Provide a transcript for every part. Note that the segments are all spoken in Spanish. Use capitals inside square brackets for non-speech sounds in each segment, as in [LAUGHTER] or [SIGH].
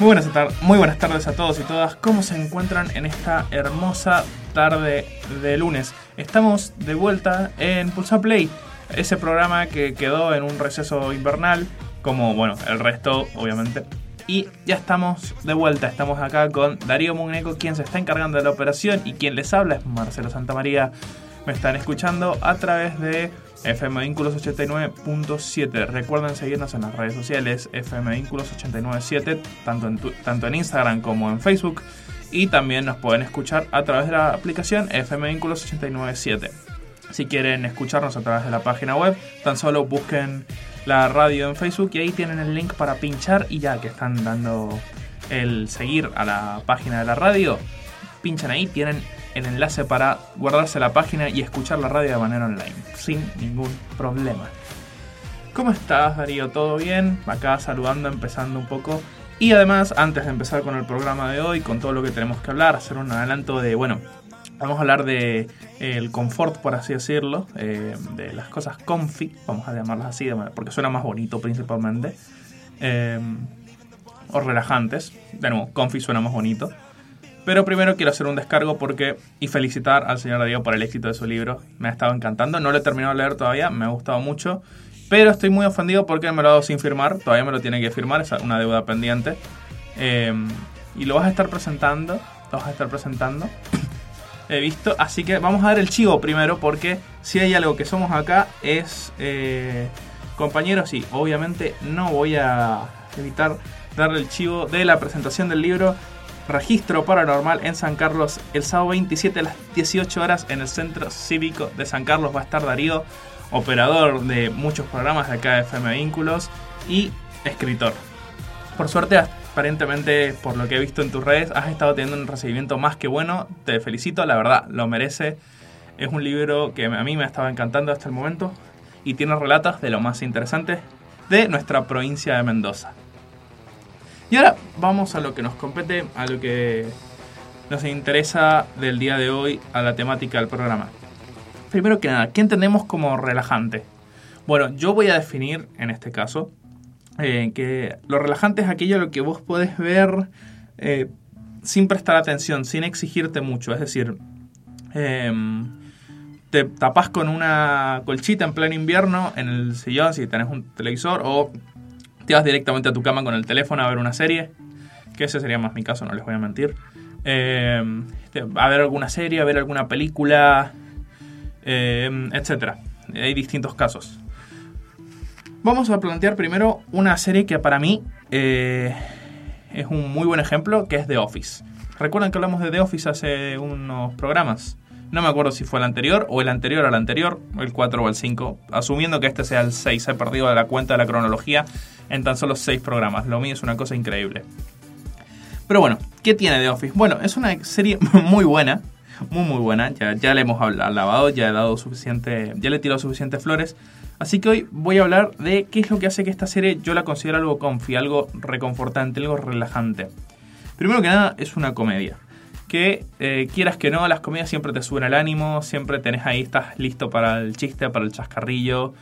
Muy buenas, muy buenas tardes a todos y todas. ¿Cómo se encuentran en esta hermosa tarde de lunes? Estamos de vuelta en Pulsar Play, ese programa que quedó en un receso invernal, como bueno, el resto, obviamente. Y ya estamos de vuelta, estamos acá con Darío Mugneco, quien se está encargando de la operación y quien les habla es Marcelo Santamaría. Me están escuchando a través de FM Vínculos 89.7. Recuerden seguirnos en las redes sociales FM Vínculos 897, tanto en, tanto en Instagram como en Facebook. Y también nos pueden escuchar a través de la aplicación FM Vínculos 897. Si quieren escucharnos a través de la página web, tan solo busquen la radio en Facebook y ahí tienen el link para pinchar y ya que están dando el seguir a la página de la radio, pinchan ahí, tienen el enlace para guardarse la página y escuchar la radio de manera online, sin ningún problema. ¿Cómo estás, Darío? ¿Todo bien? Acá saludando, empezando un poco. Y además, antes de empezar con el programa de hoy, con todo lo que tenemos que hablar, hacer un adelanto de, bueno, vamos a hablar de eh, el confort, por así decirlo, eh, de las cosas comfy, vamos a llamarlas así, porque suena más bonito principalmente, eh, o relajantes. De nuevo, comfy suena más bonito. Pero primero quiero hacer un descargo porque y felicitar al señor Darío por el éxito de su libro. Me ha estado encantando. No lo he terminado de leer todavía, me ha gustado mucho. Pero estoy muy ofendido porque me lo ha dado sin firmar. Todavía me lo tiene que firmar, es una deuda pendiente. Eh, y lo vas a estar presentando. Lo vas a estar presentando. [COUGHS] He visto. Así que vamos a dar el chivo primero porque si hay algo que somos acá es eh, compañeros y obviamente no voy a evitar darle el chivo de la presentación del libro Registro Paranormal en San Carlos el sábado 27 a las 18 horas en el Centro Cívico de San Carlos va a estar Darío, operador de muchos programas de acá de FM Vínculos y escritor. Por suerte, aparentemente, por lo que he visto en tus redes, has estado teniendo un recibimiento más que bueno. Te felicito, la verdad, lo merece. Es un libro que a mí me ha estado encantando hasta el momento y tiene relatos de lo más interesantes de nuestra provincia de Mendoza. Y ahora vamos a lo que nos compete, a lo que nos interesa del día de hoy, a la temática del programa. Primero que nada, ¿qué entendemos como relajante? Bueno, yo voy a definir en este caso eh, que lo relajante es aquello a lo que vos podés ver eh, sin prestar atención, sin exigirte mucho. Es decir, em, te tapás con una colchita en pleno invierno en el sillón si tenés un televisor o te vas directamente a tu cama con el teléfono a ver una serie, que ese sería más mi caso, no les voy a mentir. Em, te- a ver alguna serie, a ver alguna película, em, etcétera. Hay distintos casos. Vamos a plantear primero una serie que para mí eh, es un muy buen ejemplo, que es The Office. ¿Recuerdan que hablamos de The Office hace unos programas? No me acuerdo si fue el anterior o el anterior al anterior, el 4 o el 5, asumiendo que este sea el 6, he perdido la cuenta de la cronología en tan solo 6 programas. Lo mío es una cosa increíble. Pero bueno, ¿qué tiene The Office? Bueno, es una serie [LAUGHS] muy buena, muy muy buena. Ya, ya le hemos alabado, ya he dado suficiente, ya le he tirado suficientes flores. Así que hoy voy a hablar de qué es lo que hace que esta serie yo la considero algo comfy, algo reconfortante, algo relajante. Primero que nada, es una comedia. Que eh, quieras que no, las comedias siempre te suben el ánimo, siempre tenés ahí, estás listo para el chiste, para el chascarrillo.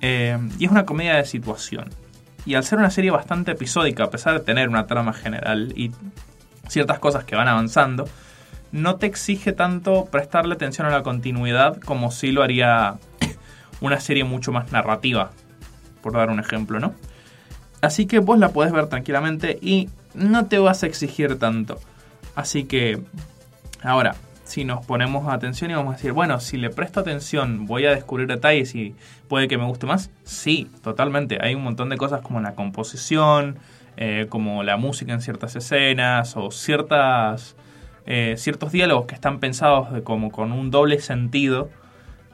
Eh, y es una comedia de situación. Y al ser una serie bastante episódica, a pesar de tener una trama general y ciertas cosas que van avanzando, no te exige tanto prestarle atención a la continuidad como si lo haría una serie mucho más narrativa, por dar un ejemplo, ¿no? Así que vos la podés ver tranquilamente y no te vas a exigir tanto. Así que, ahora, si nos ponemos atención y vamos a decir, bueno, si le presto atención, voy a descubrir detalles y puede que me guste más. Sí, totalmente. Hay un montón de cosas como la composición, eh, como la música en ciertas escenas o ciertas, eh, ciertos diálogos que están pensados de como con un doble sentido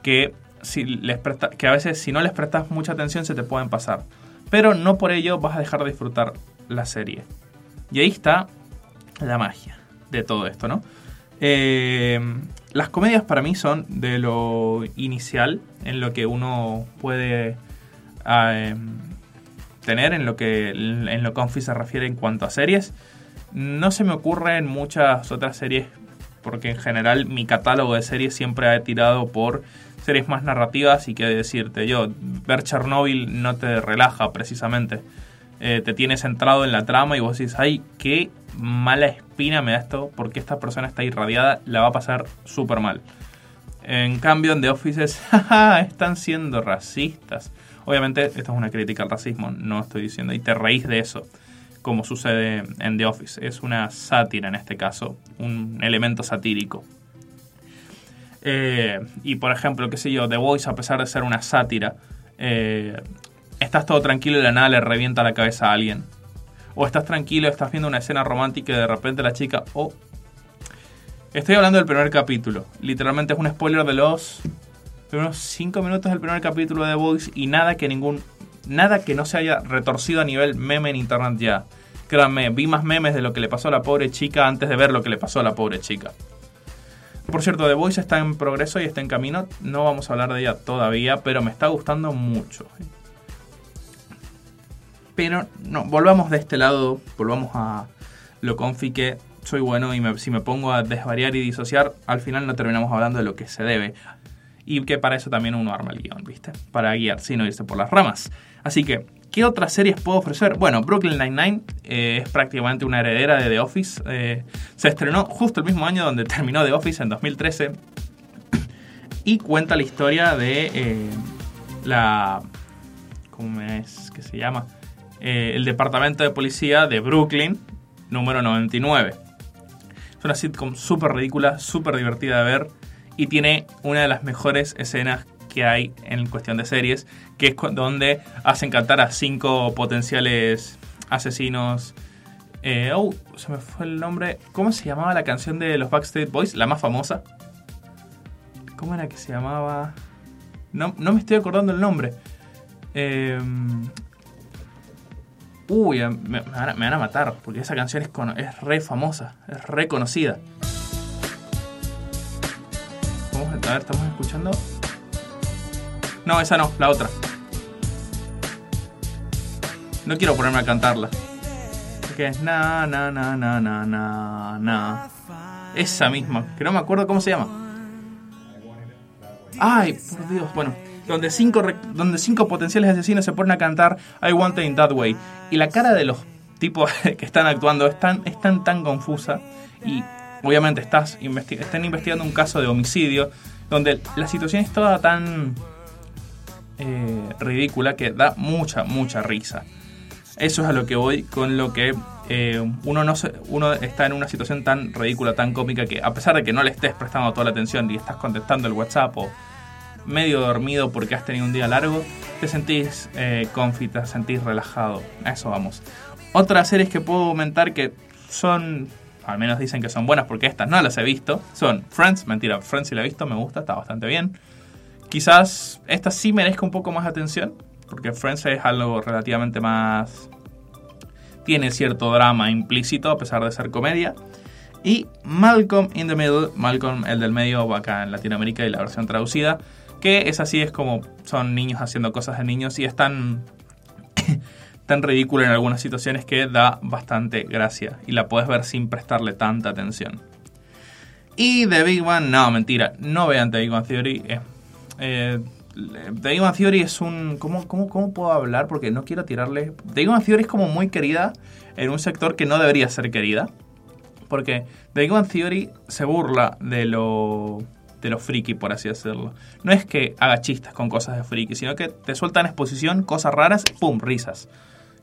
que, si les que a veces si no les prestas mucha atención se te pueden pasar. Pero no por ello vas a dejar de disfrutar la serie. Y ahí está la magia de todo esto, ¿no? Eh, las comedias para mí son de lo inicial en lo que uno puede eh, tener en lo que en lo Confi se refiere en cuanto a series. No se me ocurren muchas otras series porque en general mi catálogo de series siempre ha tirado por series más narrativas y que decirte yo, ver Chernobyl no te relaja precisamente. Eh, te tienes centrado en la trama y vos decís, ay, qué mala espina me da esto, porque esta persona está irradiada, la va a pasar súper mal. En cambio, en The Office es, [LAUGHS] jaja, están siendo racistas. Obviamente, esto es una crítica al racismo, no estoy diciendo, y te reís de eso, como sucede en The Office. Es una sátira en este caso, un elemento satírico. Eh, y por ejemplo, qué sé yo, The Voice, a pesar de ser una sátira, eh, estás todo tranquilo y la nada le revienta la cabeza a alguien. O estás tranquilo, estás viendo una escena romántica y de repente la chica... Oh, estoy hablando del primer capítulo. Literalmente es un spoiler de los primeros 5 minutos del primer capítulo de The Voice y nada que ningún... Nada que no se haya retorcido a nivel meme en internet ya. Créanme, vi más memes de lo que le pasó a la pobre chica antes de ver lo que le pasó a la pobre chica. Por cierto, The Voice está en progreso y está en camino. No vamos a hablar de ella todavía, pero me está gustando mucho. Pero no, volvamos de este lado, volvamos a lo confi que soy bueno y si me pongo a desvariar y disociar, al final no terminamos hablando de lo que se debe. Y que para eso también uno arma el guion, ¿viste? Para guiar, si no irse por las ramas. Así que, ¿qué otras series puedo ofrecer? Bueno, Brooklyn Nine-Nine eh, es prácticamente una heredera de The Office. Eh, se estrenó justo el mismo año donde terminó The Office, en 2013. Y cuenta la historia de eh, la... ¿Cómo es que se llama? Eh, el Departamento de Policía de Brooklyn, número 99. Es una sitcom súper ridícula, súper divertida de ver y tiene una de las mejores escenas que hay en cuestión de series, que es donde hacen cantar a cinco potenciales asesinos. Eh, oh, se me fue el nombre. ¿Cómo se llamaba la canción de los Backstreet Boys? La más famosa. ¿Cómo era que se llamaba? No, no me estoy acordando el nombre. Eh, Uy, me, van a, matar, porque esa canción es, es re famosa, es re conocida. Vamos a ver, estamos escuchando. No, esa no, la otra. No quiero ponerme a cantarla. Que es na na na na na na na. Esa misma, que no me acuerdo cómo se llama. Ay, por Dios, bueno donde cinco, donde cinco potenciales asesinos se ponen a cantar I Want It in That Way. Y la cara de los tipos [LAUGHS] que están actuando es tan, tan, confusa. Y obviamente estás están investigando un caso de homicidio donde la situación es toda tan eh, ridícula que da mucha, mucha risa. Eso es a lo que voy con lo que eh, uno, no uno está en una situación tan ridícula, tan cómica que a pesar de que no le estés prestando toda la atención y estás contestando el WhatsApp o medio dormido porque has tenido un día largo, te sentís eh, confi, te sentís relajado. A eso vamos. Otras series que puedo comentar que son, al menos dicen que son buenas porque estas no las he visto, son Friends, mentira, Friends si la he visto, me gusta, está bastante bien. Quizás esta sí merezca un poco más atención, porque Friends es algo relativamente más... Tiene cierto drama implícito a pesar de ser comedia. Y Malcolm in the Middle, Malcolm el del medio acá en Latinoamérica y la versión traducida, que es así, es como son niños haciendo cosas de niños y es tan, [COUGHS] tan ridículo en algunas situaciones que da bastante gracia y la puedes ver sin prestarle tanta atención. Y The Big One, no, mentira, no vean The Big One Theory. Eh, The Big One Theory es un... ¿cómo, cómo, cómo puedo hablar? Porque no quiero tirarle... The Big One Theory es como muy querida en un sector que no debería ser querida. Porque The Big One Theory se burla de lo de lo friki, por así decirlo. No es que haga chistes con cosas de friki, sino que te sueltan exposición, cosas raras, ¡pum! risas.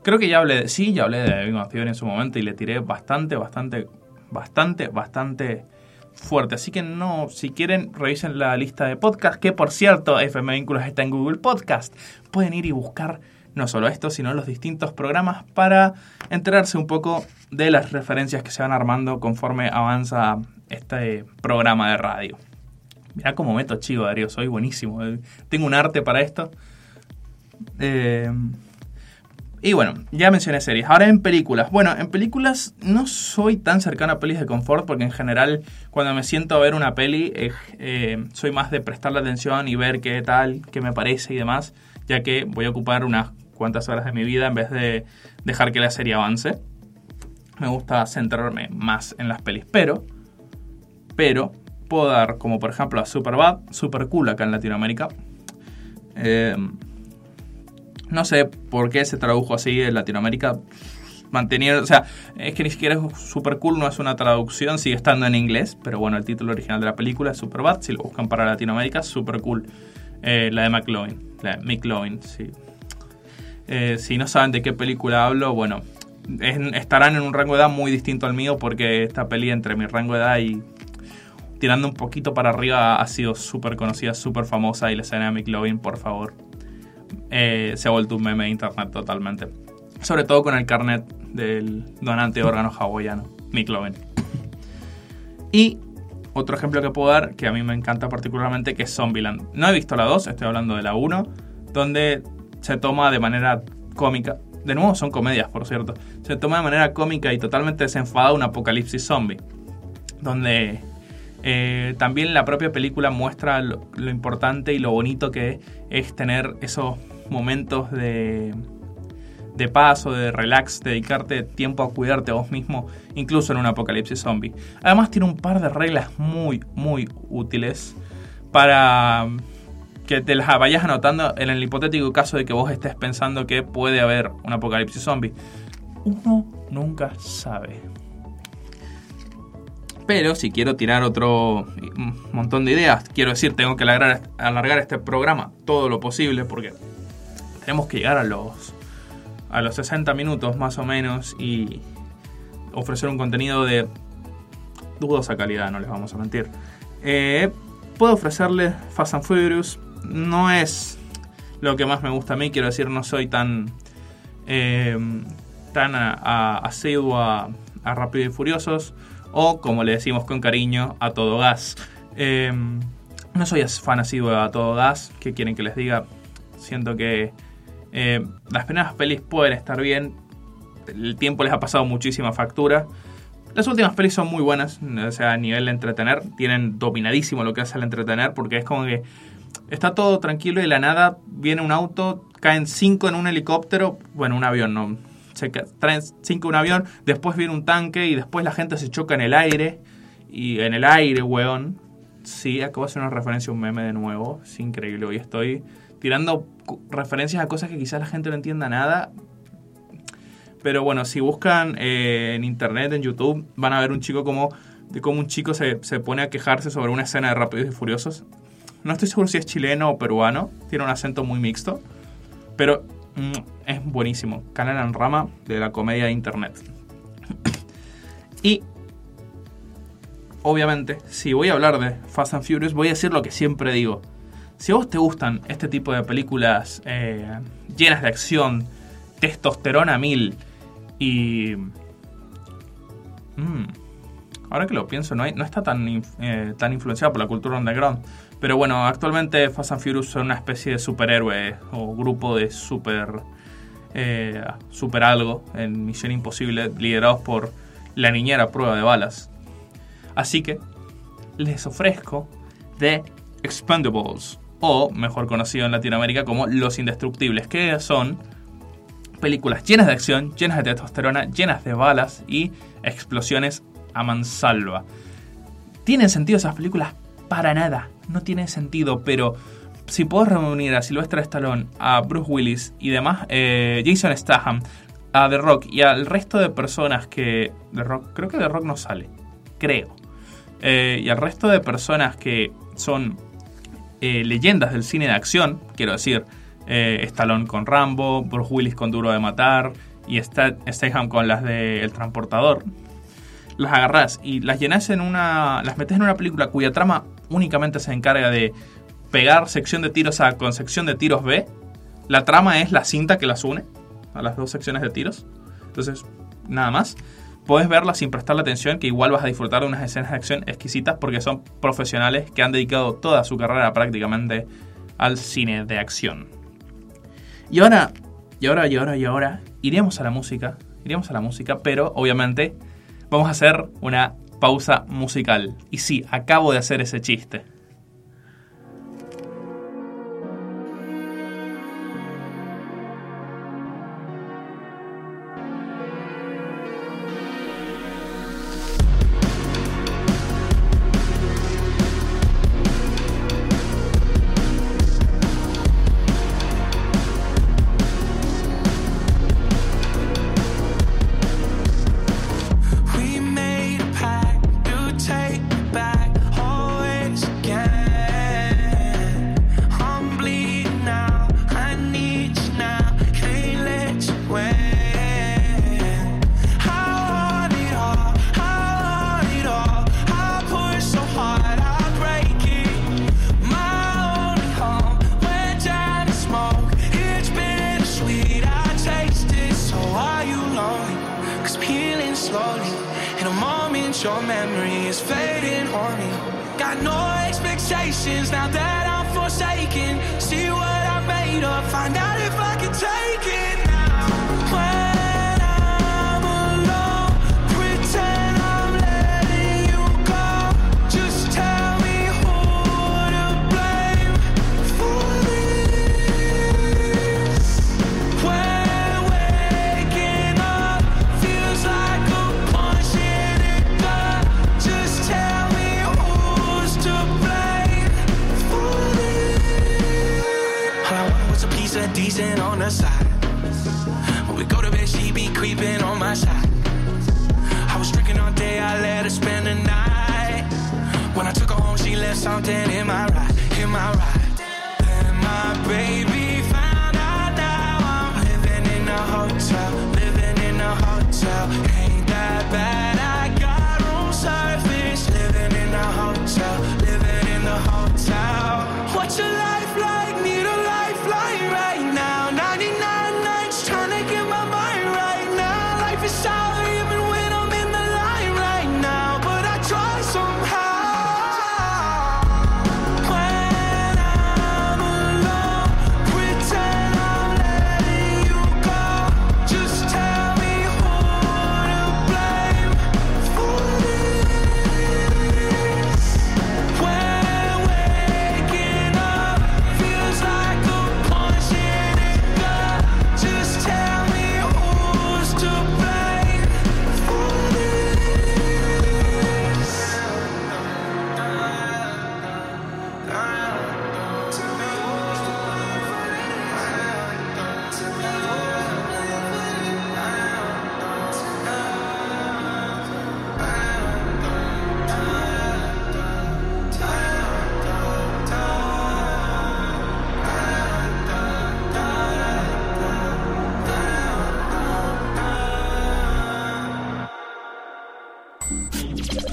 Creo que ya hablé de, sí, ya hablé de Big en su momento y le tiré bastante, bastante, bastante, bastante fuerte. Así que no, si quieren, revisen la lista de podcast, que por cierto, FM Vínculos está en Google Podcast. Pueden ir y buscar no solo esto, sino los distintos programas para enterarse un poco de las referencias que se van armando conforme avanza este programa de radio. Mirá cómo meto chivo, Darío, soy buenísimo. Eh, tengo un arte para esto. Eh, Y bueno, ya mencioné series. Ahora en películas. Bueno, en películas no soy tan cercano a pelis de confort porque en general cuando me siento a ver una peli eh, soy más de prestarle atención y ver qué tal, qué me parece y demás, ya que voy a ocupar unas cuantas horas de mi vida en vez de dejar que la serie avance. Me gusta centrarme más en las pelis, pero, pero puedo dar como por ejemplo a Superbad, Super Cool acá en Latinoamérica. Eh, no sé por qué se tradujo así en Latinoamérica. Mantener, o sea, es que ni siquiera es super cool, no es una traducción, sigue estando en inglés, pero bueno, el título original de la película es Superbad, si lo buscan para Latinoamérica, super cool. Eh, la de McLovin, la de McLovin, sí. Eh, si no saben de qué película hablo, bueno, estarán en un rango de edad muy distinto al mío porque esta peli entre mi rango de edad y tirando un poquito para arriba ha sido súper conocida, súper famosa y la escena de McLovin, por favor, eh, se ha vuelto un meme de internet totalmente. Sobre todo con el carnet del donante de órganos hawaiano, Mick Y otro ejemplo que puedo dar, que a mí me encanta particularmente, que es Zombieland. No he visto la 2, estoy hablando de la 1, donde se toma de manera cómica. De nuevo, son comedias, por cierto. Se toma de manera cómica y totalmente desenfadada un apocalipsis zombie. Donde eh, también la propia película muestra lo, importante y lo bonito que es tener esos momentos de, de paz o de relax, dedicarte tiempo a cuidarte a vos mismo, incluso en un apocalipsis zombie. Además tiene un par de reglas muy, muy útiles para que te las vayas anotando en el hipotético caso de que vos estés pensando que puede haber un apocalipsis zombie. Uno nunca sabe. Pero si quiero tirar otro montón de ideas, quiero decir, tengo que alargar, este programa todo lo posible porque tenemos que llegar a los, a los 60 minutos más o menos y ofrecer un contenido de dudosa calidad, no les vamos a mentir. Eh, puedo ofrecerle Fast and Furious, no es lo que más me gusta a mí, quiero decir, no soy tan, eh, tan asiduo a, a Rápido y Furiosos o como le decimos con cariño, a todo gas. Em, no soy fan así de a todo gas, ¿qué quieren que les diga? Siento que eh, las primeras pelis pueden estar bien, el tiempo les ha pasado muchísima factura. Las últimas pelis son muy buenas, o sea, a nivel de entretener, tienen dominadísimo lo que hace el entretener, porque es como que está todo tranquilo y de la nada viene un auto, caen cinco en un helicóptero, bueno, un avión, no, se traen cinco un avión, después viene un tanque y después la gente se choca en el aire. Y en el aire, weón. Sí, acabo de hacer una referencia a un meme de nuevo. Es increíble. Hoy estoy tirando referencias a cosas que quizás la gente no entienda nada. Pero bueno, si buscan eh, en internet, en YouTube, van a ver un chico como de cómo un chico se, se, pone a quejarse sobre una escena de Rápidos y Furiosos. No estoy seguro si es chileno o peruano, tiene un acento muy mixto, pero Mm, es buenísimo. Canal en rama de la comedia de internet. [COUGHS] y obviamente, si voy a hablar de Fast and Furious, voy a decir lo que siempre digo. Si a vos te gustan este tipo de películas eh, llenas de acción, testosterona mil y... Mm, ahora que lo pienso, no, no está tan, eh, tan influenciado por la cultura underground. Pero bueno, actualmente Fast and Furious son una especie de superhéroe o grupo de super, eh, super algo en Misión Imposible, liderados por la niñera prueba de balas. Así que les ofrezco The Expendables, o mejor conocido en Latinoamérica como Los Indestructibles, que son películas llenas de acción, llenas de testosterona, llenas de balas y explosiones a mansalva. ¿Tienen sentido esas películas? Para nada no tiene sentido, pero si puedo reunir a Sylvester Stallone, a Bruce Willis y demás, eh, Jason Statham, a The Rock y al resto de personas que... The Rock, creo que The Rock no sale, creo. Eh, y al resto de personas que son eh, leyendas del cine de acción, quiero decir, Stallone con Rambo, Bruce Willis con Duro de Matar y Statham con las de El Transportador, las agarrás y las llenas en una. las metes en una película cuya trama únicamente se encarga de pegar sección de tiros A con sección de tiros B. La trama es la cinta que las une a las dos secciones de tiros. Entonces, nada más. Puedes verla sin prestarle atención, que igual vas a disfrutar de unas escenas de acción exquisitas porque son profesionales que han dedicado toda su carrera prácticamente al cine de acción. Y ahora, y ahora, y ahora, y ahora, iríamos a la música, iríamos a la música, pero obviamente vamos a hacer una pausa musical. Y sí, acabo de hacer ese chiste. Left something in my ride, in my ride. And my baby found out now I'm living in a hotel,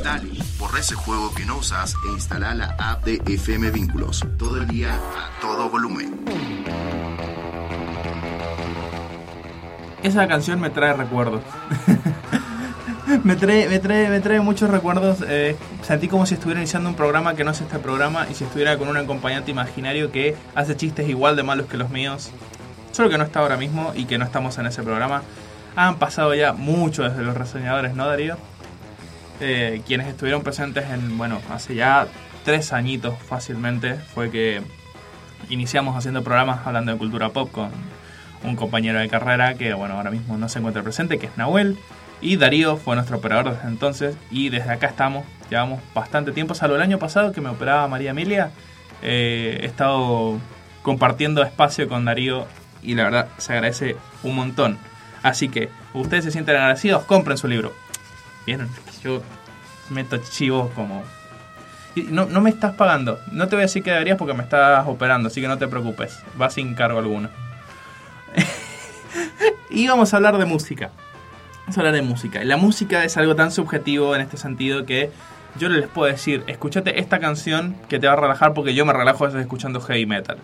Dale, borra ese juego que no usas e instala la app de FM Vínculos. Todo el día, a todo volumen. Esa canción me trae recuerdos. [LAUGHS] me, trae, me, trae, me trae muchos recuerdos. eh, sentí como si estuviera iniciando un programa que no es este programa y si estuviera con un acompañante imaginario que hace chistes igual de malos que los míos. Solo que no está ahora mismo y que no estamos en ese programa. Han pasado ya mucho desde los reseñadores, ¿no, Darío? Eh, quienes estuvieron presentes en, bueno, hace ya tres añitos fácilmente, fue que iniciamos haciendo programas hablando de cultura pop con un compañero de carrera que, bueno, ahora mismo no se encuentra presente, que es Nahuel. Y Darío fue nuestro operador desde entonces y desde acá estamos, llevamos bastante tiempo, salvo el año pasado que me operaba María Emilia. eh, he estado compartiendo espacio con Darío y la verdad se agradece un montón. Así que ustedes se sienten agradecidos, compren su libro. Vieron, yo meto chivos como... No, no me estás pagando. No te voy a decir que deberías porque me estás operando, así que no te preocupes. Va sin cargo alguno. [LAUGHS] y vamos a hablar de música. Vamos a hablar de música. La música es algo tan subjetivo en este sentido que yo les puedo decir, escúchate esta canción que te va a relajar porque yo me relajo a veces escuchando heavy metal.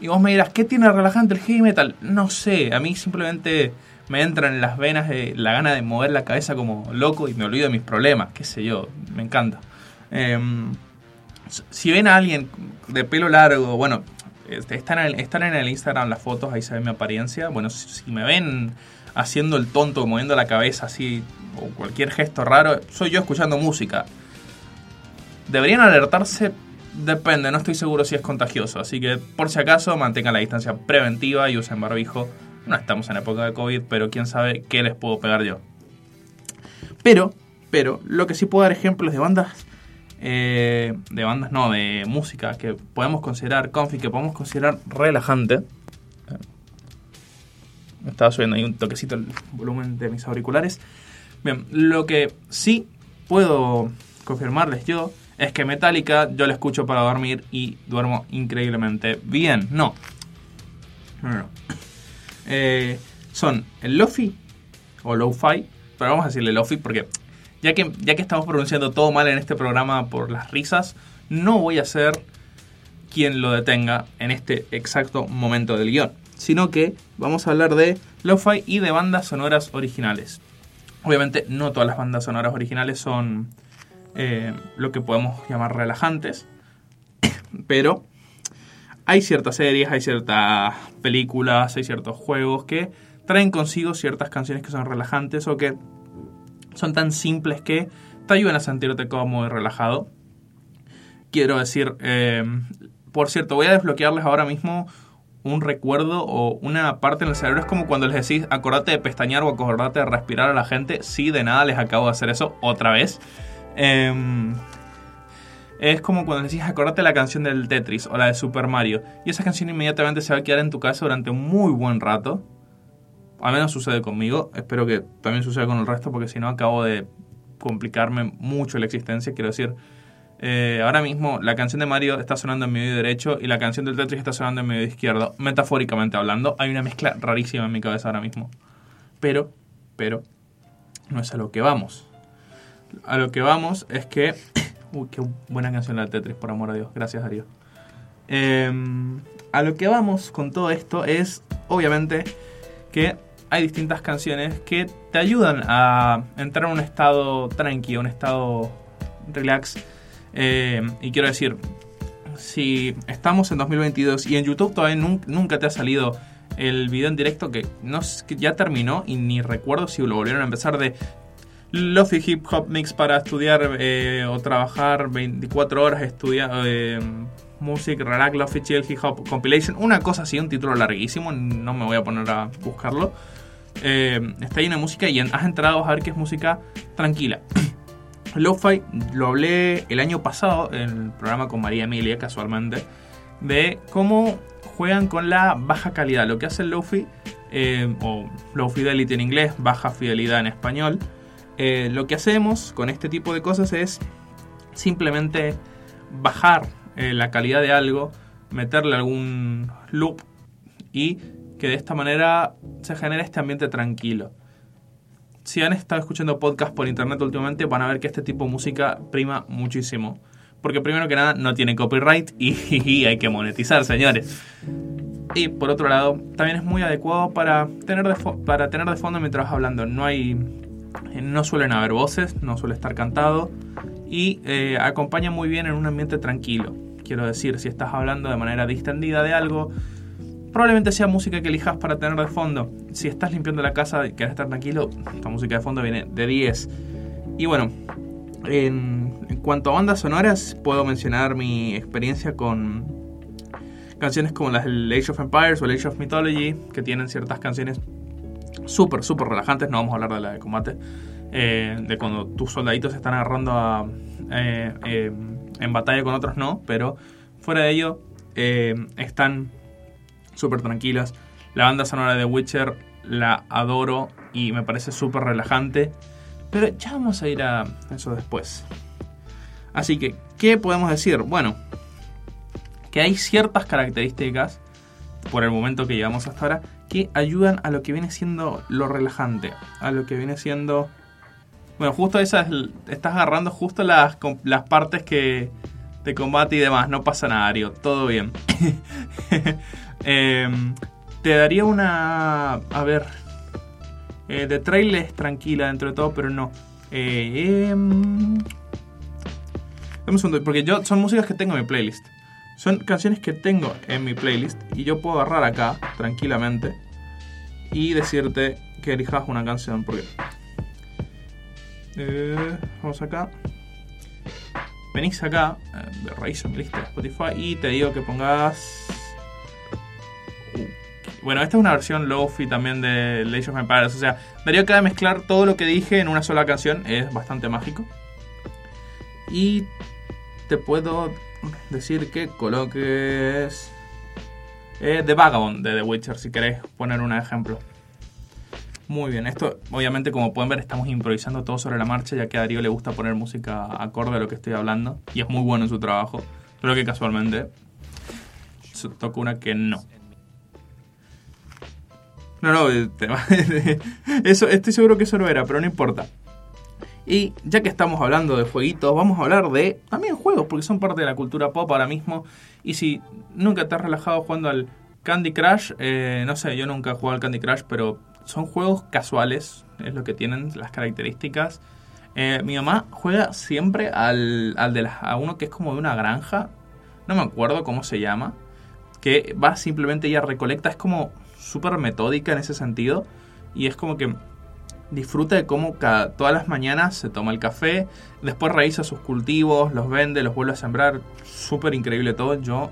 Y vos me dirás, ¿qué tiene relajante el heavy metal? No sé, a mí simplemente me entra en las venas la gana de mover la cabeza como loco y me olvido de mis problemas, qué sé yo, me encanta. Em, si ven a alguien de pelo largo, bueno, este, están, en el, están en el Instagram las fotos, ahí se ve mi apariencia. Bueno, si, si me ven haciendo el tonto, moviendo la cabeza así, o cualquier gesto raro, soy yo escuchando música. ¿Deberían alertarse? Depende, no estoy seguro si es contagioso. Así que, por si acaso, mantengan la distancia preventiva y usen barbijo. No estamos en época de COVID, pero quién sabe qué les puedo pegar yo. Pero, pero, lo que sí puedo dar ejemplos de bandas. eh, de bandas, no, de música que podemos considerar comfy, que podemos considerar relajante. Me estaba subiendo ahí un toquecito el volumen de mis auriculares. Bien, lo que sí puedo confirmarles yo es que Metallica yo la escucho para dormir y duermo increíblemente bien. No. No, no, no. Eh, son el Lofi o Lo-Fi, pero vamos a decirle Lofi porque ya que, ya que estamos pronunciando todo mal en este programa por las risas, no voy a ser quien lo detenga en este exacto momento del guion, sino que vamos a hablar de Lo-Fi y de bandas sonoras originales. Obviamente no todas las bandas sonoras originales son eh, lo que podemos llamar relajantes, [COUGHS] pero hay ciertas series, hay ciertas películas, hay ciertos juegos que traen consigo ciertas canciones que son relajantes o que son tan simples que te ayudan a sentirte cómodo y relajado. Quiero decir, eh, por cierto, voy a desbloquearles ahora mismo un recuerdo o una parte en el cerebro. Es como cuando les decís, acordate de pestañear o acordate de respirar a la gente. Sí, de nada les acabo de hacer eso otra vez. Em, es como cuando decís, acordate la canción del Tetris o la de Super Mario. Y esa canción inmediatamente se va a quedar en tu cabeza durante un muy buen rato. Al menos sucede conmigo. Espero que también suceda con el resto porque si no acabo de complicarme mucho la existencia. Quiero decir, eh, ahora mismo la canción de Mario está sonando en mi oído derecho y la canción del Tetris está sonando en mi oído izquierdo. Metafóricamente hablando, hay una mezcla rarísima en mi cabeza ahora mismo. Pero, pero, no es a lo que vamos. A lo que vamos es que... Uy, qué buena canción la Tetris, por amor a Dios. Gracias, Darío. Eh, a lo que vamos con todo esto es, obviamente, que hay distintas canciones que te ayudan a entrar en un estado tranquilo, un estado relax. Eh, y quiero decir, si estamos en 2022 y en YouTube todavía nun- nunca te ha salido el video en directo que, no, que ya terminó y ni recuerdo si lo volvieron a empezar de Lofi Hip Hop Mix para estudiar eh, o trabajar 24 horas estudiar eh, Music Relax Lofi Chill Hip Hop Compilation, una cosa así, un título larguísimo, no me voy a poner a buscarlo. Eh, está lleno de música y has entrado a ver que es música tranquila. [CLEARS THROAT] Lo-Fi lo hablé el año pasado en el programa con María Emilia, casualmente, de cómo juegan con la baja calidad. Lo que hace el Lo-Fi, eh, o Low Fidelity en inglés, baja fidelidad en español, eh, lo que hacemos con este tipo de cosas es simplemente bajar eh, la calidad de algo, meterle algún loop y que de esta manera se genere este ambiente tranquilo. Si han estado escuchando podcast por internet últimamente, van a ver que este tipo de música prima muchísimo. Porque primero que nada no tiene copyright y, [LAUGHS] hay que monetizar, señores. Y por otro lado, también es muy adecuado para tener de, para tener de fondo mientras hablando. No hay. Eh, No suelen haber voces, no suele estar cantado. Y eh, acompaña muy bien en un ambiente tranquilo. Quiero decir, si estás hablando de manera distendida de algo, probablemente sea música que elijas para tener de fondo. Si estás limpiando la casa y quieres estar tranquilo, esta música de fondo viene de 10. Y bueno, en, en cuanto a bandas sonoras, puedo mencionar mi experiencia con canciones como las del Age of Empires o el Age of Mythology, que tienen ciertas canciones súper, súper relajantes. No vamos a hablar de la de combate, eh, de cuando tus soldaditos se están agarrando a, eh, eh, en batalla con otros, no, pero fuera de ello, están súper tranquilas. La banda sonora de Witcher la adoro y me parece súper relajante. Pero ya vamos a ir a eso después. Así que, ¿qué podemos decir? Bueno, que hay ciertas características, por el momento que llevamos hasta ahora, que ayudan a lo que viene siendo lo relajante. A lo que viene siendo... Bueno, justo esas... Estás agarrando justo las, las partes que... De combate y demás. No pasa nada, Ario. Todo bien. [LAUGHS] Em, te daría una... A ver... Eh, de trail es tranquila dentro de todo, pero no. Eh, un porque yo son músicas que tengo en mi playlist. Son canciones que tengo en mi playlist y yo puedo agarrar acá tranquilamente y decirte que elijas una canción. Porque. Eh, vamos acá. Venís acá, eh, de raíz en lista de Spotify, y te digo que pongas. Uh, Bueno, esta es una versión lofi también de Age of Empires. O sea, daría que mezclar todo lo que dije en una sola canción. Es bastante mágico. Y te puedo decir que coloques eh, The Vagabond de The Witcher, si querés poner un ejemplo. Muy bien, esto obviamente como pueden ver estamos improvisando todo sobre la marcha ya que a Darío le gusta poner música acorde a lo que estoy hablando y es muy bueno en su trabajo, pero que casualmente se toca una que no. No, no, tema- [LAUGHS] eso, estoy seguro que eso no era, pero no importa. Y ya que estamos hablando de jueguitos, vamos a hablar de también juegos, porque son parte de la cultura pop ahora mismo. Y si nunca te has relajado jugando al Candy Crush, eh, no sé, yo nunca he jugado al Candy Crush, pero son juegos casuales, es lo que tienen las características. Eh, mi mamá juega siempre al, al de a uno que es como de una granja, no me acuerdo cómo se llama, que va simplemente ella recolecta, es como súper metódica en ese sentido, y es como que disfruta de cómo cada, todas las mañanas se toma el café, después realiza sus cultivos, los vende, los vuelve a sembrar, súper increíble todo, yo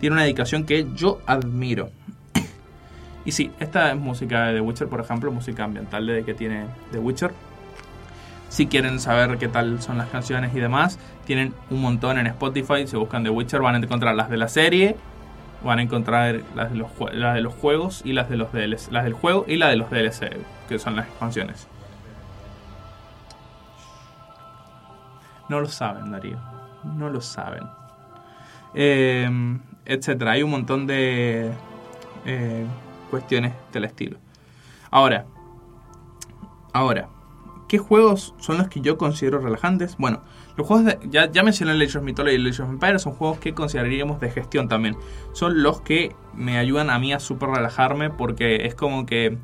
tiene una dedicación que yo admiro. [COUGHS] Y sí, esta es música de The Witcher, por ejemplo, música ambiental de que tiene The Witcher. Si quieren saber qué tal son las canciones y demás, tienen un montón en Spotify. Si buscan The Witcher van a encontrar las de la serie, van a encontrar las de los, juegos y las de los DLC, las del juego y la de los DLC, que son las expansiones. No lo saben, Darío. No lo saben. Eh, etcétera. Hay un montón de eh, cuestiones del estilo. Ahora, ahora, ¿qué juegos son los que yo considero relajantes? Bueno, los juegos de, ya, ya mencioné Age of Mythology y Age of Empires, son juegos que consideraríamos de gestión también. Son los que me ayudan a mí a súper relajarme porque es como que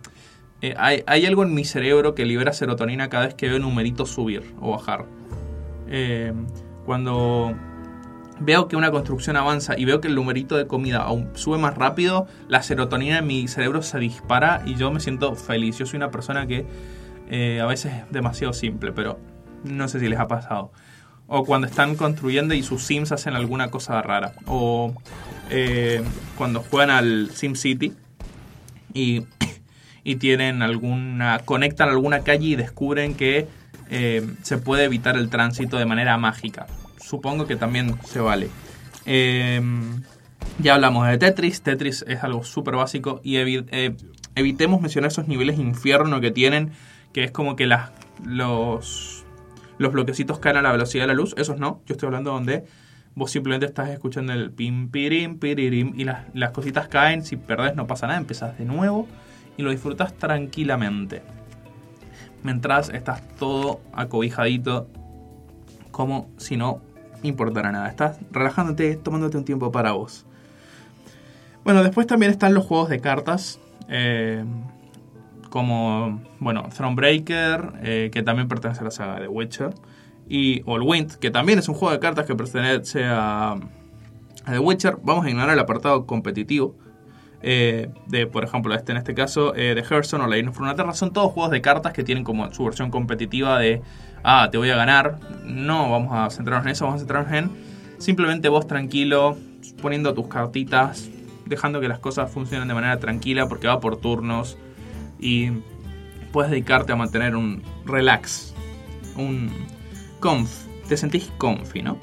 eh, hay, hay algo en mi cerebro que libera serotonina cada vez que veo numeritos subir o bajar. Eh, cuando veo que una construcción avanza y veo que el numerito de comida aún sube más rápido, la serotonina en mi cerebro se dispara y yo me siento feliz. Yo soy una persona que eh, a veces es demasiado simple, pero no sé si les ha pasado. O cuando están construyendo y sus Sims hacen alguna cosa rara. O eh, cuando juegan al Sim City y, [COUGHS] y tienen alguna. conectan alguna calle y descubren que eh, se puede evitar el tránsito de manera mágica. Supongo que también se vale. Eh, ya hablamos de Tetris. Tetris es algo súper básico y eh, evitemos mencionar esos niveles infierno que tienen, que es como que las, los, los bloquecitos caen a la velocidad de la luz. Esos no. Yo estoy hablando donde vos simplemente estás escuchando el pim, pirim, piririm y las, las cositas caen. Si perdés no pasa nada, empezás de nuevo y lo disfrutas tranquilamente. Mientras estás todo acobijadito, como si no importara nada. Estás relajándote, tomándote un tiempo para vos. Bueno, después también están los juegos de cartas. eh, como, bueno, Thronebreaker, eh, que también pertenece a la saga de Witcher. Y Allwind, que también es un juego de cartas que pertenece a, a The Witcher. Vamos a ignorar el apartado competitivo. eh, de, por ejemplo, este en este caso, eh, de Hearthstone o Legend of Runeterra. Son todos juegos de cartas que tienen como su versión competitiva de, ah, te voy a ganar. No vamos a centrarnos en eso, vamos a centrarnos en simplemente vos tranquilo, poniendo tus cartitas, dejando que las cosas funcionen de manera tranquila porque va por turnos y puedes dedicarte a mantener un relax, un conf, te sentís comfy, ¿no?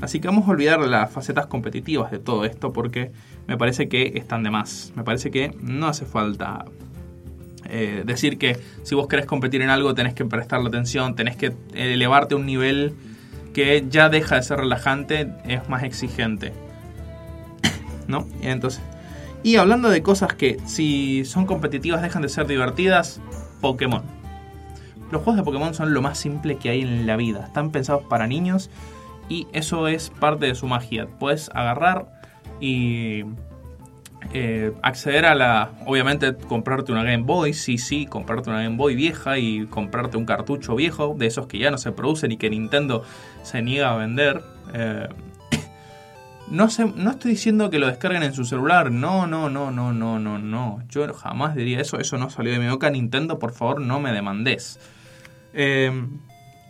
Así que vamos a olvidar las facetas competitivas de todo esto porque me parece que están de más. Me parece que no hace falta eh, decir que si vos querés competir en algo tenés que prestarle atención, tenés que elevarte a un nivel que ya deja de ser relajante, es más exigente. ¿No? Y entonces. Y hablando de cosas que si son competitivas dejan de ser divertidas, Pokémon. Los juegos de Pokémon son lo más simple que hay en la vida. Están pensados para niños y eso es parte de su magia. Puedes agarrar y eh, acceder a la... Obviamente comprarte una Game Boy, sí, sí, comprarte una Game Boy vieja y comprarte un cartucho viejo, de esos que ya no se producen y que Nintendo se niega a vender. Eh, No, sé, no estoy diciendo que lo descarguen en su celular. No, no, no, no, no, no, no. Yo jamás diría eso. Eso no salió de mi boca. Nintendo, por favor, no me demandes. Eh,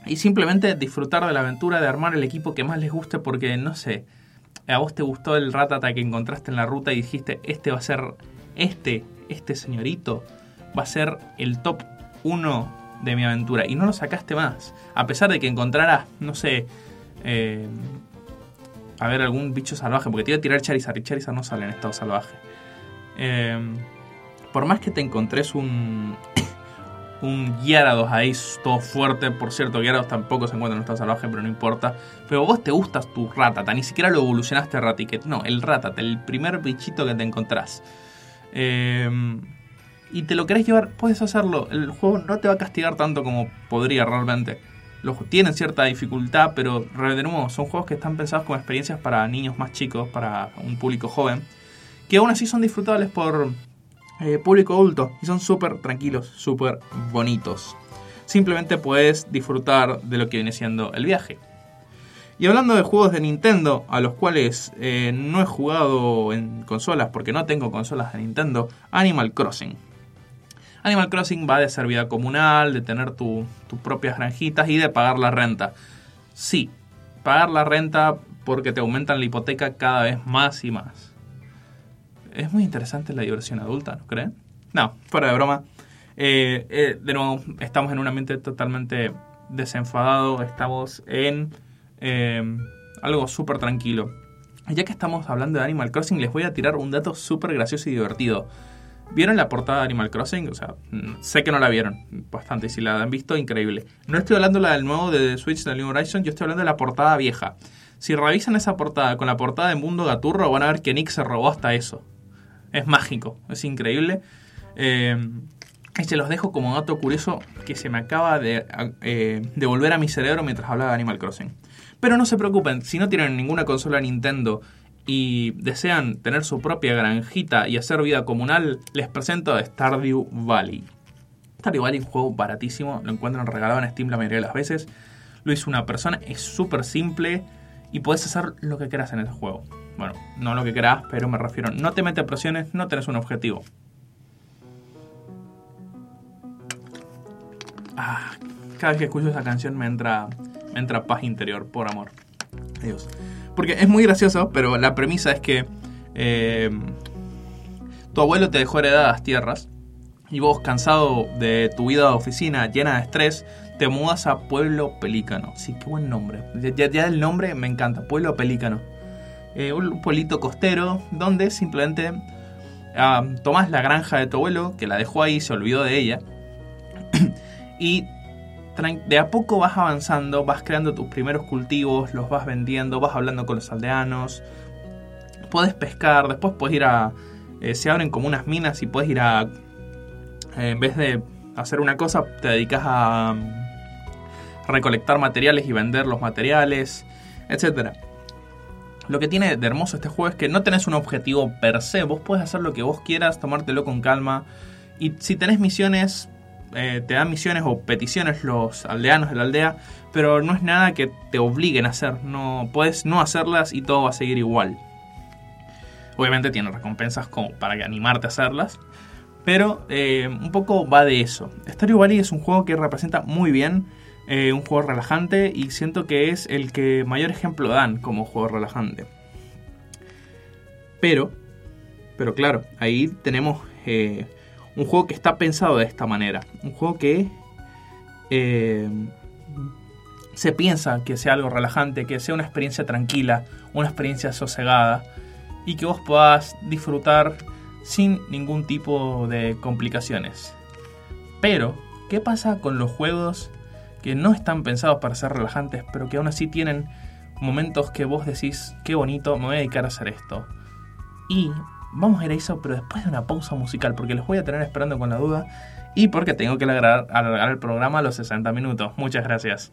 y simplemente disfrutar de la aventura de armar el equipo que más les guste porque, no sé, a vos te gustó el ratata que encontraste en la ruta y dijiste, este va a ser, este, este señorito va a ser el top 1 de mi aventura. Y no lo sacaste más. A pesar de que encontraras, no sé, eh, a ver, algún bicho salvaje, porque te iba a tirar Charizard y Charizard no sale en estado salvaje. Eh, por más que te encontres un, [COUGHS] un Gyarados ahí todo fuerte. Por cierto, Gyarados tampoco se encuentra en estado salvaje, pero no importa. Pero vos te gustas tu Ratata, ni siquiera lo evolucionaste Raticket. No, el Ratata, el primer bichito que te encontrás. Eh, y te lo querés llevar, puedes hacerlo. El juego no te va a castigar tanto como podría realmente. Los, tienen cierta dificultad, pero de nuevo, son juegos que están pensados como experiencias para niños más chicos, para un público joven. Que aún así son disfrutables por eh, público adulto y son súper tranquilos, súper bonitos. Simplemente puedes disfrutar de lo que viene siendo el viaje. Y hablando de juegos de Nintendo, a los cuales eh, no he jugado en consolas porque no tengo consolas de Nintendo, Animal Crossing. Animal Crossing va de ser vida comunal, de tener tu- tus propias granjitas y de pagar la renta. Sí, pagar la renta porque te aumentan la hipoteca cada vez más y más. Es muy interesante la diversión adulta, ¿no creen? No, fuera de broma. Eh, eh, de nuevo, estamos en un ambiente totalmente desenfadado, estamos en eh, algo súper tranquilo. Ya que estamos hablando de Animal Crossing, les voy a tirar un dato súper gracioso y divertido. ¿Vieron la portada de Animal Crossing? O sea, mm, sé que no la vieron bastante. Si la han visto, increíble. No estoy hablando la del nuevo de Switch de New Horizon, yo estoy hablando de la portada vieja. Si revisan esa portada con la portada de Mundo Gaturro, van a ver que Nick se robó hasta eso. Es mágico, es increíble. Eh, y se los dejo como dato curioso que se me acaba de eh, devolver a mi cerebro mientras hablaba de Animal Crossing. Pero no se preocupen, si no tienen ninguna consola Nintendo y desean tener su propia granjita y hacer vida comunal, les presento a Stardew Valley. Stardew Valley es un juego baratísimo, lo encuentran regalado en Steam la mayoría de las veces. Lo hizo una persona, es súper simple y puedes hacer lo que quieras en ese juego. Bueno, no lo que quieras, pero me refiero, no te metes presiones, no tenés un objetivo. Ah, cada vez que escucho esa canción me entra, me entra paz interior, por amor. Dios. Porque es muy gracioso, pero la premisa es que eh, tu abuelo te dejó heredadas tierras y vos, cansado de tu vida de oficina llena de estrés, te mudas a Pueblo Pelícano. Sí, qué buen nombre. Ya, ya el nombre me encanta, Pueblo Pelícano. Eh, un pueblito costero donde simplemente tomás la granja de tu abuelo, que la dejó ahí, se olvidó de ella, [CLEARS THROAT] y de a poco vas avanzando, vas creando tus primeros cultivos, los vas vendiendo, vas hablando con los aldeanos, puedes pescar, después puedes ir a... eh, se abren como unas minas y puedes ir a... eh, en vez de hacer una cosa, te dedicas a mm, recolectar materiales y vender los materiales, etcétera. Lo que tiene de hermoso este juego es que no tenés un objetivo per se, vos puedes hacer lo que vos quieras, tomártelo con calma. Y si tenés misiones, eh, te dan misiones o peticiones los aldeanos de la aldea, pero no es nada que te obliguen a hacer, no puedes no hacerlas y todo va a seguir igual. Obviamente tiene recompensas como para animarte a hacerlas, pero eh, un poco va de eso. Stardew Valley es un juego que representa muy bien eh, un juego relajante y siento que es el que mayor ejemplo dan como juego relajante. Pero, pero claro, ahí tenemos un juego que está pensado de esta manera. Un juego que eh, se piensa que sea algo relajante, que sea una experiencia tranquila, una experiencia sosegada y que vos puedas disfrutar sin ningún tipo de complicaciones. Pero, ¿qué pasa con los juegos que no están pensados para ser relajantes, pero que aún así tienen momentos que vos decís, qué bonito, me voy a dedicar a hacer esto? Y vamos a ir a eso, pero después de una pausa musical, porque los voy a tener esperando con la duda y porque tengo que alargar, el programa a los 60 minutos. Muchas gracias.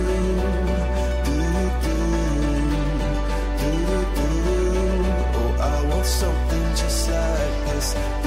Christ.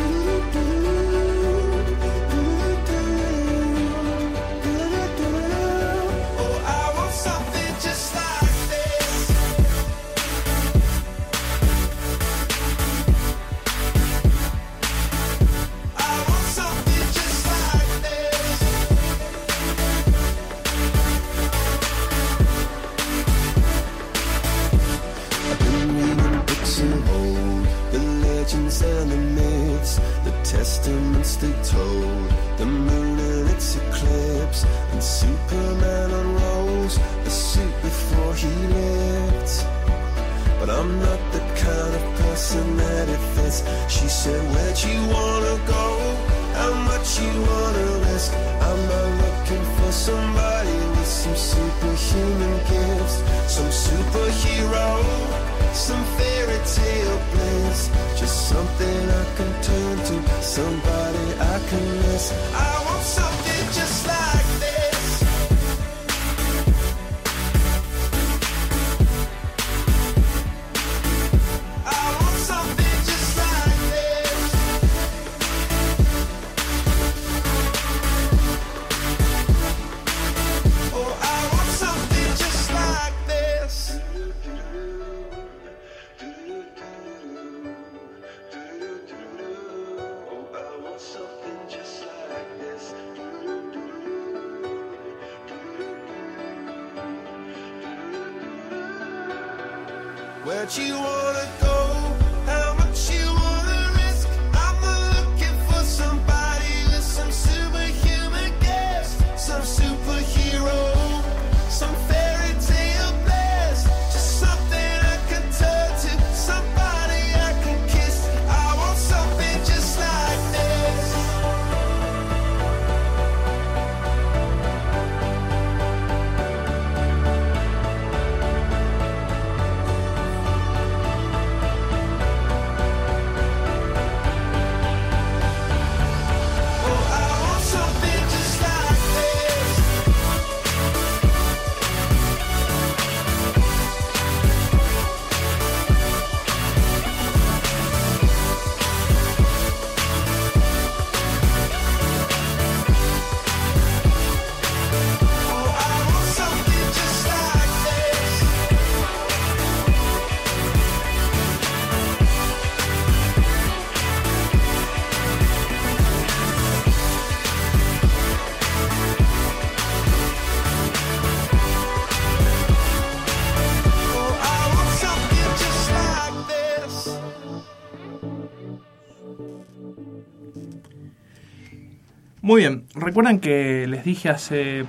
Muy bien, recuerdan que les dije hace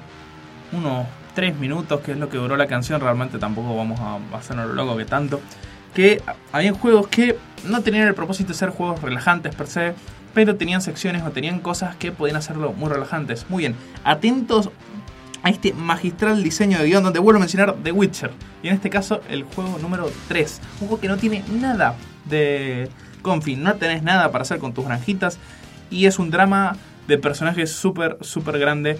unos 3 minutos, que es lo que duró la canción, realmente tampoco vamos a hacernos lo loco que tanto, que había juegos que no tenían el propósito de ser juegos relajantes per se, pero tenían secciones o tenían cosas que podían hacerlo muy relajantes. Muy bien, atentos a este magistral diseño de guion donde vuelvo a mencionar The Witcher. Y en este caso el juego número 3. Un juego que no tiene nada de confi, no tenés nada para hacer con tus granjitas. Y es un drama de personajes súper, súper grande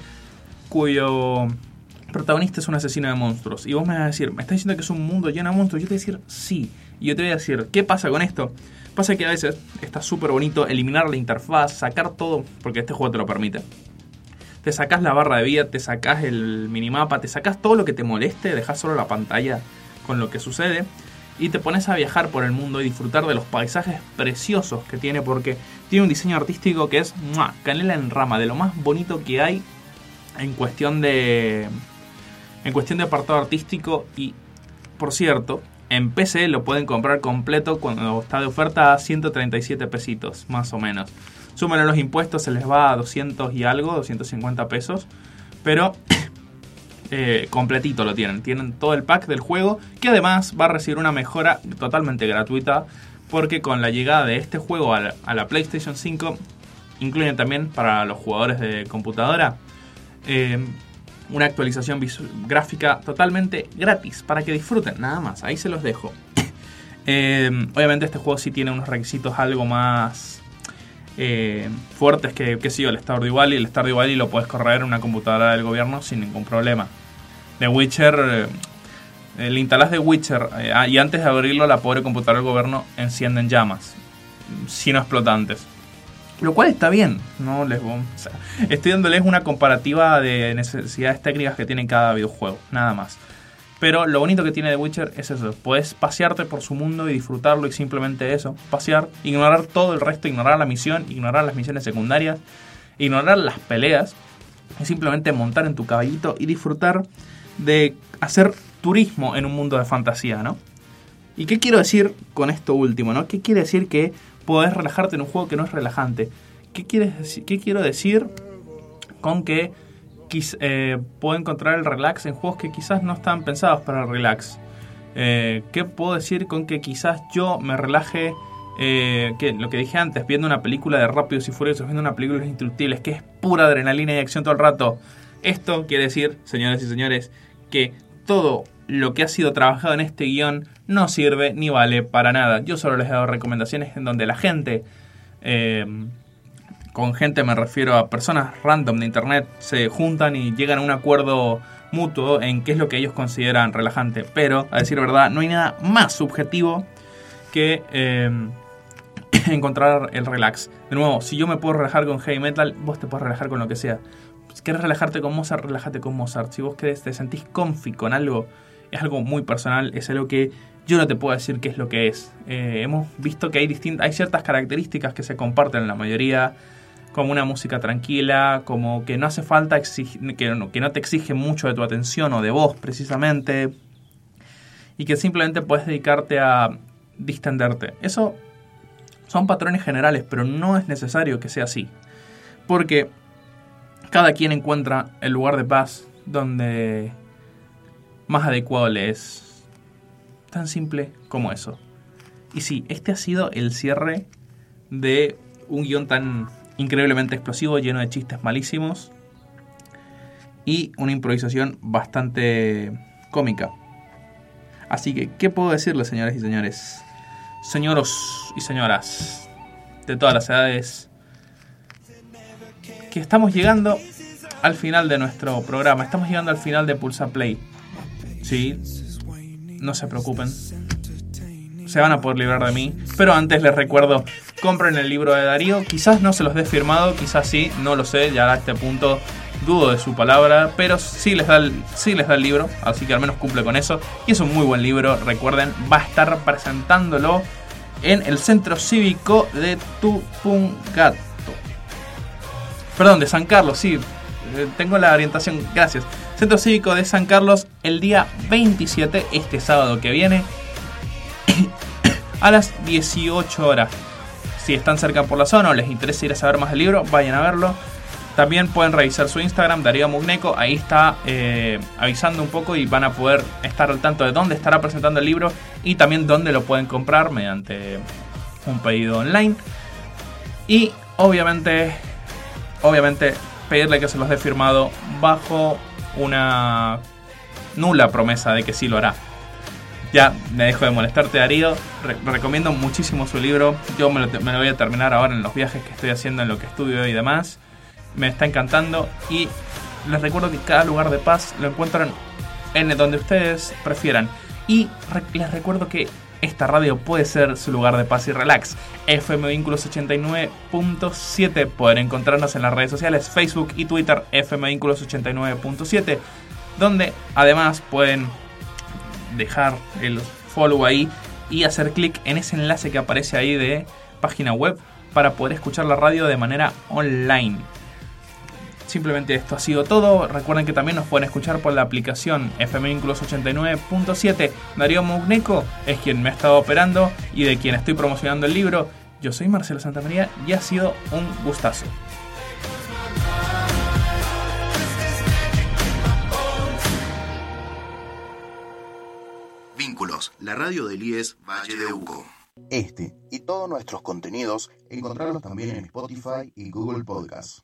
cuyo protagonista es un asesino de monstruos. Y vos me vas a decir, ¿me estás diciendo que es un mundo lleno de monstruos? Yo te voy a decir, sí. Y yo te voy a decir, ¿qué pasa con esto? Pasa que a veces está súper bonito eliminar la interfaz, sacar todo, porque este juego te lo permite. Te sacás la barra de vida, te sacás el minimapa, te sacás todo lo que te moleste, dejas solo la pantalla con lo que sucede y te pones a viajar por el mundo y disfrutar de los paisajes preciosos que tiene porque tiene un diseño artístico que es canela en rama, de lo más bonito que hay en cuestión de en cuestión de apartado artístico y por cierto, en PC lo pueden comprar completo cuando está de oferta a 137 pesitos, más o menos. Súmenle los impuestos, se les va a 200 y algo, 250 pesos. Pero eh, completito lo tienen. Tienen todo el pack del juego que además va a recibir una mejora totalmente gratuita porque con la llegada de este juego a la, PlayStation 5 incluyen también para los jugadores de computadora eh, una actualización gráfica totalmente gratis para que disfruten, nada más. Ahí se los dejo. [COUGHS] Eh, obviamente este juego sí tiene unos requisitos algo más eh, fuertes que, que sí, el Stardew Valley. El Stardew Valley lo puedes correr en una computadora del gobierno sin ningún problema. The Witcher, eh, eh, le instalás The Witcher eh, ah, y antes de abrirlo la pobre computadora del gobierno enciende en llamas, sin explotantes. Lo cual está bien, no les o estoy dándoles una comparativa de necesidades técnicas que tiene cada videojuego, nada más. Pero lo bonito que tiene The Witcher es eso, puedes pasearte por su mundo y disfrutarlo y simplemente eso, pasear, ignorar todo el resto, ignorar la misión, ignorar las misiones secundarias, ignorar las peleas y simplemente montar en tu caballito y disfrutar de hacer turismo en un mundo de fantasía, ¿no? ¿Y qué quiero decir con esto último, no? ¿Qué quiere decir que podés relajarte en un juego que no es relajante? ¿Qué, qué quiero decir con que eh, puedo encontrar el relax en juegos que quizás no están pensados para el relax? Eh, ¿Qué puedo decir con que quizás yo me relaje, eh, que lo que dije antes, viendo una película de Rápidos y Furiosos, viendo una película de Indestructibles, que es pura adrenalina y acción todo el rato? Esto quiere decir, señores y señores, que todo lo que ha sido trabajado en este guion no sirve ni vale para nada. Yo solo les he dado recomendaciones en donde la gente, eh, con gente me refiero a personas random de internet, se juntan y llegan a un acuerdo mutuo en qué es lo que ellos consideran relajante. Pero, a decir verdad, no hay nada más subjetivo que eh, [LAUGHS] encontrar el relax. De nuevo, si yo me puedo relajar con heavy metal, vos te puedes relajar con lo que sea. Si querés relajarte con Mozart, relájate con Mozart. Si vos querés, te sentís comfy con algo, es algo muy personal, es algo que yo no te puedo decir qué es lo que es. Eh, hemos visto que hay, distin- hay ciertas características que se comparten en la mayoría, como una música tranquila, como que no hace falta, que, no, que no te exige mucho de tu atención o de voz precisamente, y que simplemente puedes dedicarte a distenderte. Eso son patrones generales, pero no es necesario que sea así. Porque cada quien encuentra el lugar de paz donde más adecuado le es. Tan simple como eso. Y sí, este ha sido el cierre de un guion tan increíblemente explosivo, lleno de chistes malísimos y una improvisación bastante cómica. Así que, ¿qué puedo decirles, señores y señores? Señoros y señoras de todas las edades, que estamos llegando al final de nuestro programa. Estamos llegando al final de Pulsa Play. Sí, no se preocupen. Se van a poder librar de mí. Pero antes les recuerdo, compren el libro de Darío. Quizás no se los dé firmado, quizás sí, no lo sé. Ya a este punto dudo de su palabra. Pero sí les da el, sí les da el libro. Así que al menos cumple con eso. Y es un muy buen libro. Recuerden, va a estar presentándolo en el Centro Cívico de Tupungato. Perdón, de San Carlos, sí. Eh, Tengo la orientación, gracias. Centro Cívico de San Carlos el día 27, este sábado que viene, [COUGHS] a las 18 horas. Si están cerca por la zona o les interesa ir a saber más del libro, vayan a verlo. También pueden revisar su Instagram, Darío Mugneco. Ahí está eh, avisando un poco y van a poder estar al tanto de dónde estará presentando el libro y también dónde lo pueden comprar mediante un pedido online. Y obviamente, obviamente pedirle que se los dé firmado bajo una nula promesa de que sí lo hará. Ya me dejo de molestarte, Darío. Re- recomiendo muchísimo su libro. Yo me lo, voy a terminar ahora en los viajes que estoy haciendo, en lo que estudio y demás. Me está encantando. Y les recuerdo que cada lugar de paz lo encuentran en donde ustedes prefieran. Y les recuerdo que esta radio puede ser su lugar de paz y relax. FM Vínculos 89.7. Pueden encontrarnos en las redes sociales Facebook y Twitter FM Vínculos 89.7. Donde además pueden dejar el follow ahí y hacer clic en ese enlace que aparece ahí de página web para poder escuchar la radio de manera online. Simplemente esto ha sido todo. Recuerden que también nos pueden escuchar por la aplicación FM Vínculos 89.7. Darío Mugneco es quien me ha estado operando y de quien estoy promocionando el libro. Yo soy Marcelo Santamaría y ha sido un gustazo. La radio del IES Valle de Uco. Este y todos nuestros contenidos encontrarlos también en Spotify y Google Podcast.